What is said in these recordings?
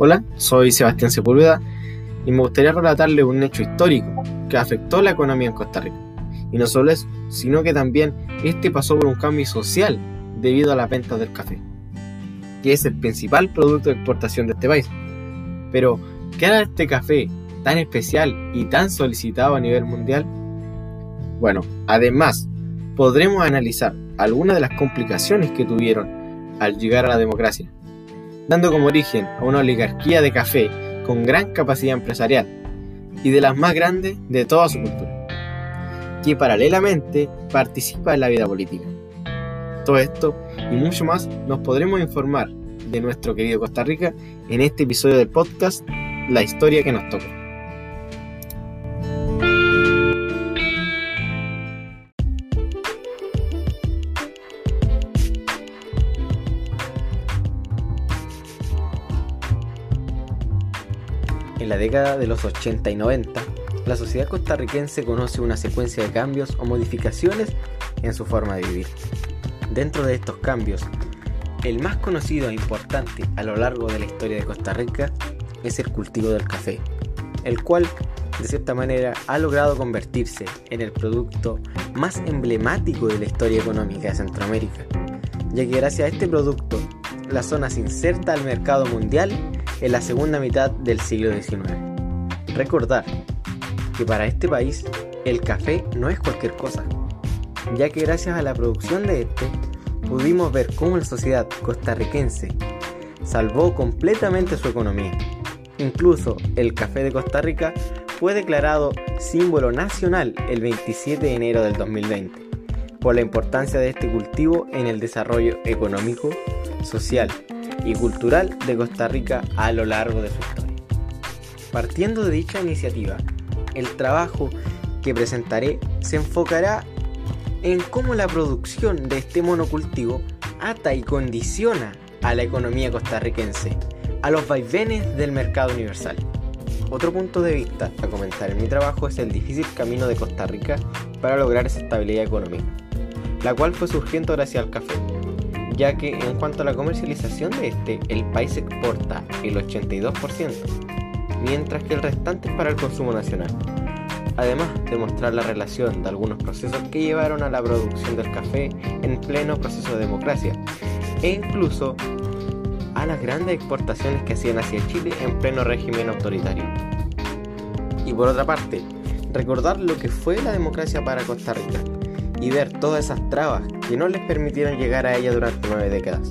Hola, soy Sebastián Sepúlveda y me gustaría relatarle un hecho histórico que afectó la economía en Costa Rica. Y no solo eso, sino que también este pasó por un cambio social debido a la venta del café, que es el principal producto de exportación de este país. Pero, ¿qué hará este café tan especial y tan solicitado a nivel mundial? Bueno, además, podremos analizar algunas de las complicaciones que tuvieron al llegar a la democracia, dando como origen a una oligarquía de café con gran capacidad empresarial y de las más grandes de toda su cultura, que paralelamente participa en la vida política. Todo esto y mucho más nos podremos informar de nuestro querido Costa Rica en este episodio del podcast La historia que nos toca. La década de los 80 y 90, la sociedad costarricense conoce una secuencia de cambios o modificaciones en su forma de vivir. Dentro de estos cambios, el más conocido e importante a lo largo de la historia de Costa Rica es el cultivo del café, el cual de cierta manera ha logrado convertirse en el producto más emblemático de la historia económica de Centroamérica, ya que gracias a este producto la zona se inserta al mercado mundial en la segunda mitad del siglo XIX. Recordar que para este país el café no es cualquier cosa, ya que gracias a la producción de este pudimos ver cómo la sociedad costarricense salvó completamente su economía. Incluso el café de Costa Rica fue declarado símbolo nacional el 27 de enero del 2020 por la importancia de este cultivo en el desarrollo económico, social y cultural de Costa Rica a lo largo de su historia. Partiendo de dicha iniciativa, el trabajo que presentaré se enfocará en cómo la producción de este monocultivo ata y condiciona a la economía costarricense, a los vaivenes del mercado universal. Otro punto de vista a comentar en mi trabajo es el difícil camino de Costa Rica para lograr esa estabilidad económica, la cual fue surgiendo gracias al café, ya que en cuanto a la comercialización de este, el país exporta el 82%, mientras que el restante es para el consumo nacional. Además de mostrar la relación de algunos procesos que llevaron a la producción del café en pleno proceso de democracia, e incluso a las grandes exportaciones que hacían hacia Chile en pleno régimen autoritario. Y por otra parte, recordar lo que fue la democracia para Costa Rica, y ver todas esas trabas que no les permitieron llegar a ella durante nueve décadas,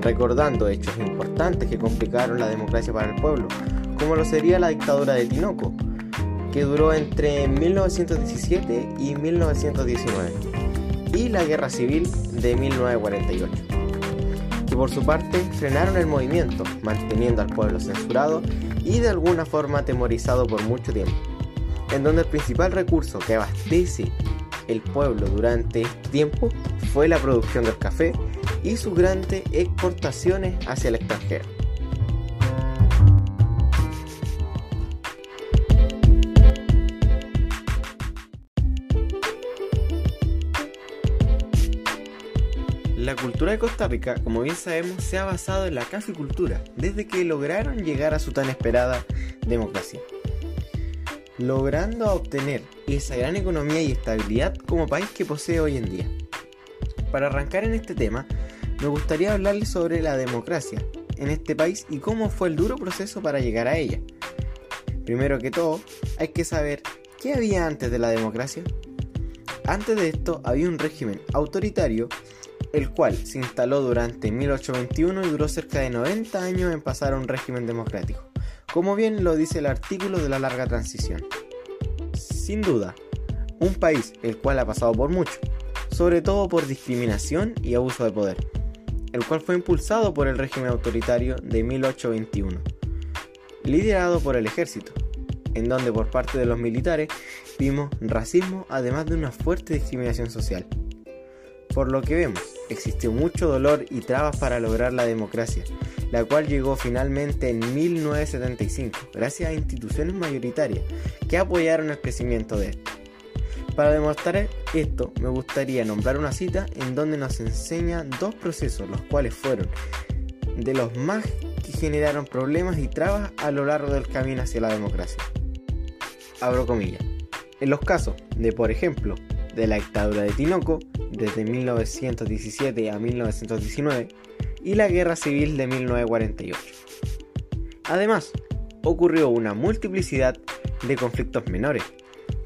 recordando hechos importantes que complicaron la democracia para el pueblo, como lo sería la dictadura de Tinoco, que duró entre 1917 y 1919, y la guerra civil de 1948, que por su parte frenaron el movimiento, manteniendo al pueblo censurado y de alguna forma atemorizado por mucho tiempo, en donde el principal recurso que abastece el pueblo durante este tiempo fue la producción del café y sus grandes exportaciones hacia el extranjero. La cultura de Costa Rica, como bien sabemos, se ha basado en la caficultura desde que lograron llegar a su tan esperada democracia logrando obtener esa gran economía y estabilidad como país que posee hoy en día. Para arrancar en este tema, me gustaría hablarles sobre la democracia en este país y cómo fue el duro proceso para llegar a ella. Primero que todo, hay que saber qué había antes de la democracia. Antes de esto había un régimen autoritario, el cual se instaló durante 1821 y duró cerca de 90 años en pasar a un régimen democrático como bien lo dice el artículo de la larga transición. Sin duda, un país el cual ha pasado por mucho, sobre todo por discriminación y abuso de poder, el cual fue impulsado por el régimen autoritario de 1821, liderado por el ejército, en donde por parte de los militares vimos racismo además de una fuerte discriminación social. Por lo que vemos, existió mucho dolor y trabas para lograr la democracia, la cual llegó finalmente en 1975, gracias a instituciones mayoritarias que apoyaron el crecimiento de esto. Para demostrar esto, me gustaría nombrar una cita en donde nos enseña dos procesos, los cuales fueron de los más que generaron problemas y trabas a lo largo del camino hacia la democracia. Abro comillas. En los casos de, por ejemplo, de la dictadura de Tinoco, desde 1917 a 1919, y la guerra civil de 1948. Además, ocurrió una multiplicidad de conflictos menores,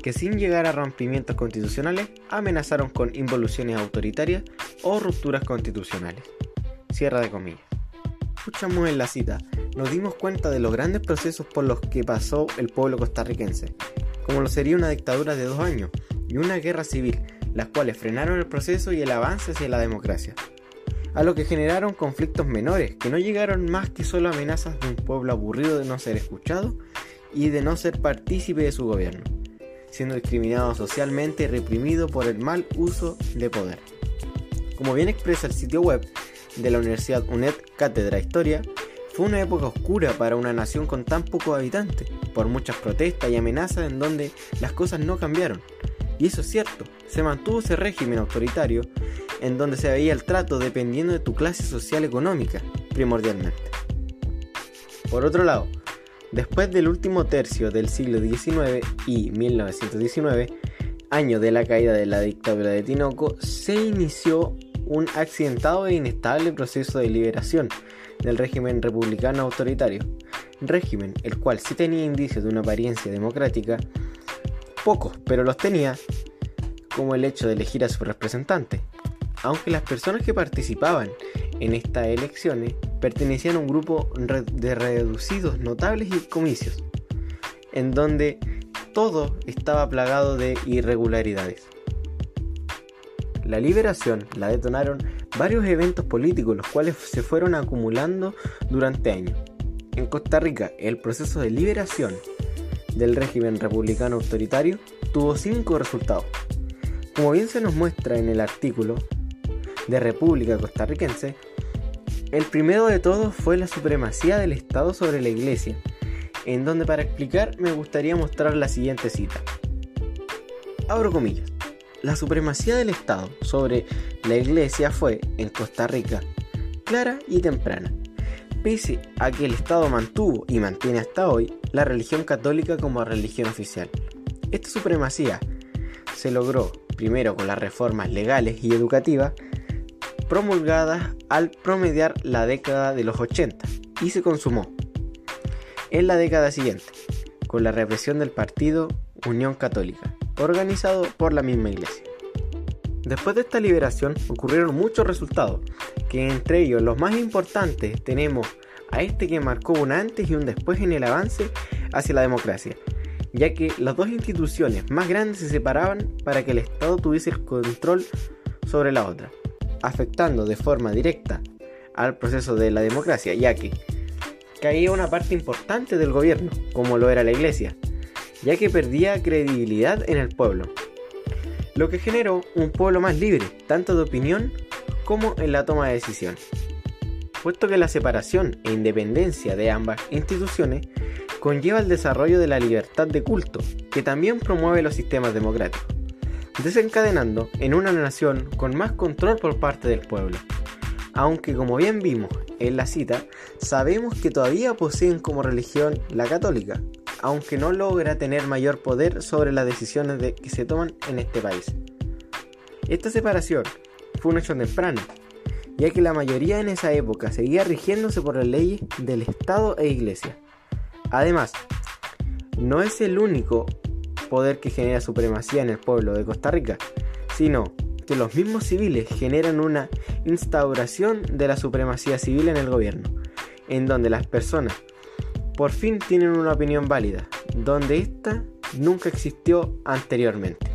que sin llegar a rompimientos constitucionales amenazaron con involuciones autoritarias o rupturas constitucionales. Cierra de comillas. Escuchamos en la cita, nos dimos cuenta de los grandes procesos por los que pasó el pueblo costarricense, como lo sería una dictadura de dos años y una guerra civil, las cuales frenaron el proceso y el avance hacia la democracia, a lo que generaron conflictos menores que no llegaron más que solo amenazas de un pueblo aburrido de no ser escuchado y de no ser partícipe de su gobierno, siendo discriminado socialmente y reprimido por el mal uso de poder. Como bien expresa el sitio web de la Universidad UNED Cátedra Historia, fue una época oscura para una nación con tan pocos habitantes, por muchas protestas y amenazas en donde las cosas no cambiaron. Y eso es cierto, se mantuvo ese régimen autoritario en donde se veía el trato dependiendo de tu clase social económica, primordialmente. Por otro lado, después del último tercio del siglo XIX y 1919, año de la caída de la dictadura de Tinoco, se inició un accidentado e inestable proceso de liberación del régimen republicano autoritario, régimen el cual sí tenía indicios de una apariencia democrática, pocos, pero los tenía, como el hecho de elegir a su representante, aunque las personas que participaban en estas elecciones pertenecían a un grupo de reducidos notables y comicios, en donde todo estaba plagado de irregularidades. La liberación la detonaron varios eventos políticos, los cuales se fueron acumulando durante años. En Costa Rica, el proceso de liberación del régimen republicano autoritario tuvo cinco resultados. Como bien se nos muestra en el artículo de República Costarricense, el primero de todos fue la supremacía del Estado sobre la Iglesia, en donde para explicar me gustaría mostrar la siguiente cita. Abro comillas. La supremacía del Estado sobre la Iglesia fue, en Costa Rica, clara y temprana, pese a que el Estado mantuvo y mantiene hasta hoy la religión católica como religión oficial. Esta supremacía se logró primero con las reformas legales y educativas promulgadas al promediar la década de los 80 y se consumó en la década siguiente con la represión del partido Unión Católica organizado por la misma iglesia. Después de esta liberación ocurrieron muchos resultados, que entre ellos los más importantes tenemos a este que marcó un antes y un después en el avance hacia la democracia, ya que las dos instituciones más grandes se separaban para que el Estado tuviese el control sobre la otra, afectando de forma directa al proceso de la democracia, ya que caía una parte importante del gobierno, como lo era la iglesia, ya que perdía credibilidad en el pueblo, lo que generó un pueblo más libre, tanto de opinión como en la toma de decisiones. Puesto que la separación e independencia de ambas instituciones conlleva el desarrollo de la libertad de culto, que también promueve los sistemas democráticos, desencadenando en una nación con más control por parte del pueblo. Aunque como bien vimos en la cita, sabemos que todavía poseen como religión la católica, aunque no logra tener mayor poder sobre las decisiones que se toman en este país. Esta separación fue un hecho temprano, ya que la mayoría en esa época seguía rigiéndose por las leyes del Estado e Iglesia. Además, no es el único poder que genera supremacía en el pueblo de Costa Rica, sino que los mismos civiles generan una instauración de la supremacía civil en el gobierno, en donde las personas por fin tienen una opinión válida, donde esta nunca existió anteriormente.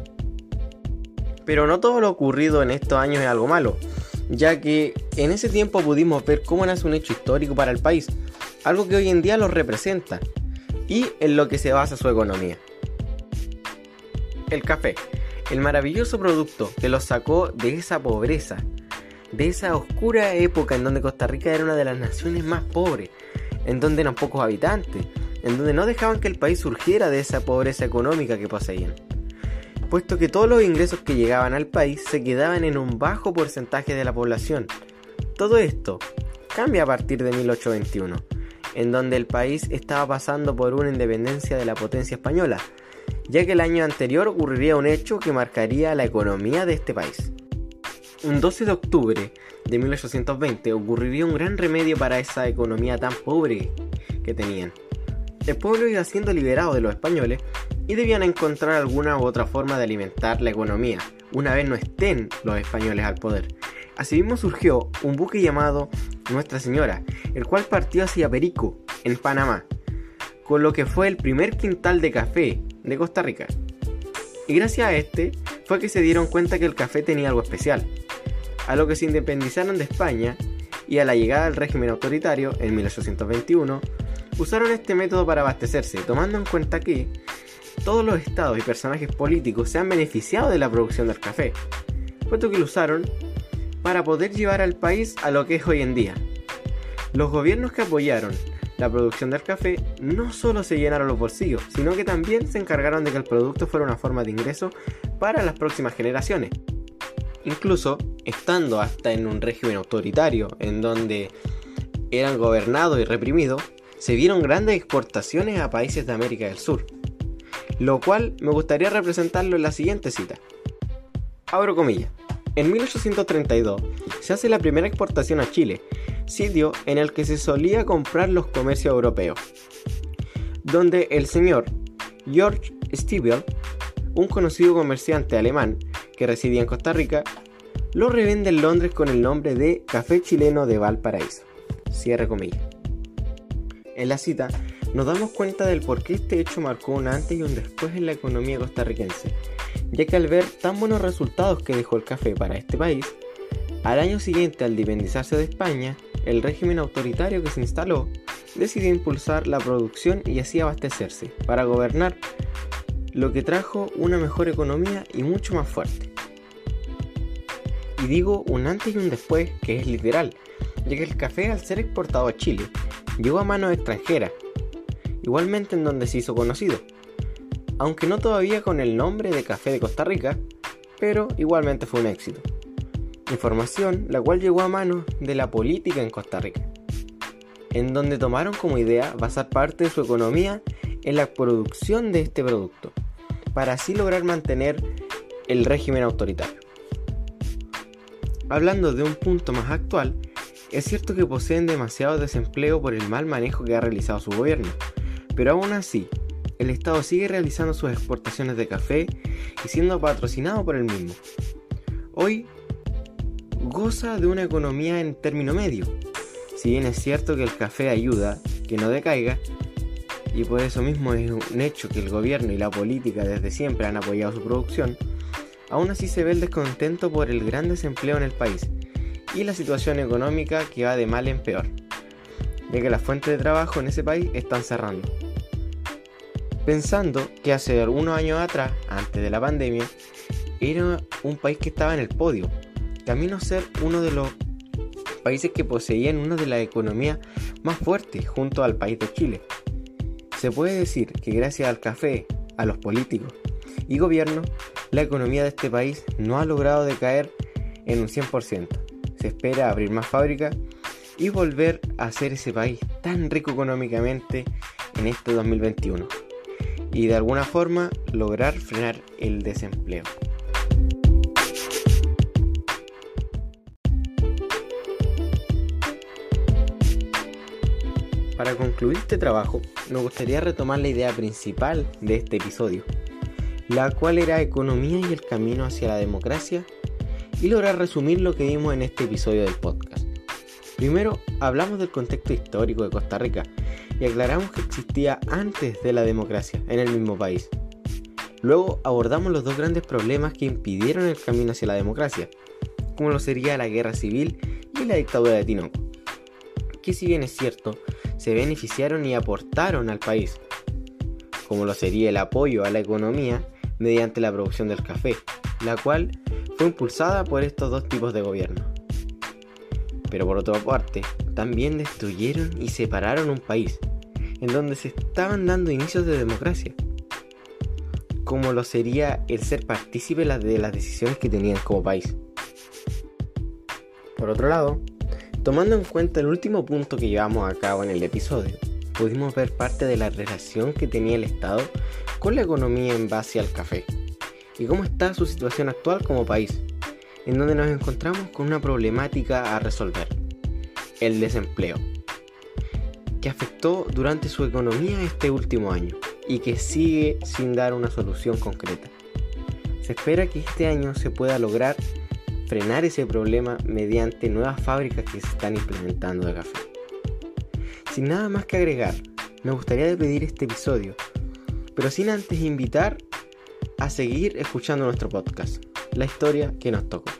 Pero no todo lo ocurrido en estos años es algo malo, ya que en ese tiempo pudimos ver cómo nace un hecho histórico para el país, algo que hoy en día lo representa y en lo que se basa su economía. El café, el maravilloso producto que los sacó de esa pobreza, de esa oscura época en donde Costa Rica era una de las naciones más pobres, en donde eran pocos habitantes, en donde no dejaban que el país surgiera de esa pobreza económica que poseían, puesto que todos los ingresos que llegaban al país se quedaban en un bajo porcentaje de la población. Todo esto cambia a partir de 1821, en donde el país estaba pasando por una independencia de la potencia española, ya que el año anterior ocurriría un hecho que marcaría la economía de este país. Un 12 de octubre de 1820 ocurriría un gran remedio para esa economía tan pobre que tenían. El pueblo iba siendo liberado de los españoles y debían encontrar alguna u otra forma de alimentar la economía, una vez no estén los españoles al poder. Asimismo surgió un buque llamado Nuestra Señora, el cual partió hacia Perico, en Panamá, con lo que fue el primer quintal de café de Costa Rica. Y gracias a este fue que se dieron cuenta que el café tenía algo especial, a lo que se independizaron de España y a la llegada del régimen autoritario en 1821, usaron este método para abastecerse, tomando en cuenta que todos los estados y personajes políticos se han beneficiado de la producción del café, puesto que lo usaron para poder llevar al país a lo que es hoy en día. Los gobiernos que apoyaron la producción del café no solo se llenaron los bolsillos, sino que también se encargaron de que el producto fuera una forma de ingreso para las próximas generaciones. Incluso estando hasta en un régimen autoritario, en donde eran gobernados y reprimidos, se vieron grandes exportaciones a países de América del Sur, lo cual me gustaría representarlo en la siguiente cita. Abro comillas. En 1832 se hace la primera exportación a Chile, sitio en el que se solía comprar los comercios europeos, donde el señor George Stiebel, un conocido comerciante alemán que residía en Costa Rica, lo revende en Londres con el nombre de Café Chileno de Valparaíso. Cierre comillas. En la cita nos damos cuenta del por qué este hecho marcó un antes y un después en la economía costarricense, ya que al ver tan buenos resultados que dejó el café para este país, al año siguiente al independizarse de España, el régimen autoritario que se instaló decidió impulsar la producción y así abastecerse para gobernar, lo que trajo una mejor economía y mucho más fuerte. Y digo un antes y un después que es literal, ya que el café al ser exportado a Chile llegó a manos extranjeras, igualmente en donde se hizo conocido, aunque no todavía con el nombre de Café de Costa Rica, pero igualmente fue un éxito información la cual llegó a manos de la política en Costa Rica, en donde tomaron como idea basar parte de su economía en la producción de este producto, para así lograr mantener el régimen autoritario. Hablando de un punto más actual, es cierto que poseen demasiado desempleo por el mal manejo que ha realizado su gobierno, pero aún así, el Estado sigue realizando sus exportaciones de café y siendo patrocinado por el mismo. Hoy goza de una economía en término medio. Si bien es cierto que el café ayuda que no decaiga, y por eso mismo es un hecho que el gobierno y la política desde siempre han apoyado su producción, aún así se ve el descontento por el gran desempleo en el país y la situación económica que va de mal en peor, ya que las fuentes de trabajo en ese país están cerrando. Pensando que hace algunos años atrás, antes de la pandemia, era un país que estaba en el podio, camino a ser uno de los países que poseían una de las economías más fuertes junto al país de Chile. Se puede decir que gracias al café, a los políticos y gobiernos, la economía de este país no ha logrado decaer en un 100%. Se espera abrir más fábricas y volver a ser ese país tan rico económicamente en este 2021 y de alguna forma lograr frenar el desempleo. Para concluir este trabajo, me gustaría retomar la idea principal de este episodio, la cual era economía y el camino hacia la democracia, y lograr resumir lo que vimos en este episodio del podcast. Primero, hablamos del contexto histórico de Costa Rica y aclaramos que existía antes de la democracia en el mismo país. Luego abordamos los dos grandes problemas que impidieron el camino hacia la democracia, como lo sería la guerra civil y la dictadura de Tinoco. Que si bien es cierto, se beneficiaron y aportaron al país, como lo sería el apoyo a la economía mediante la producción del café, la cual fue impulsada por estos dos tipos de gobierno. Pero por otra parte, también destruyeron y separaron un país, en donde se estaban dando inicios de democracia, como lo sería el ser partícipe de las decisiones que tenían como país. Por otro lado, Tomando en cuenta el último punto que llevamos a cabo en el episodio, pudimos ver parte de la relación que tenía el Estado con la economía en base al café y cómo está su situación actual como país, en donde nos encontramos con una problemática a resolver, el desempleo, que afectó durante su economía este último año y que sigue sin dar una solución concreta. Se espera que este año se pueda lograr frenar ese problema mediante nuevas fábricas que se están implementando de café. Sin nada más que agregar, me gustaría despedir este episodio, pero sin antes invitar a seguir escuchando nuestro podcast, la historia que nos tocó.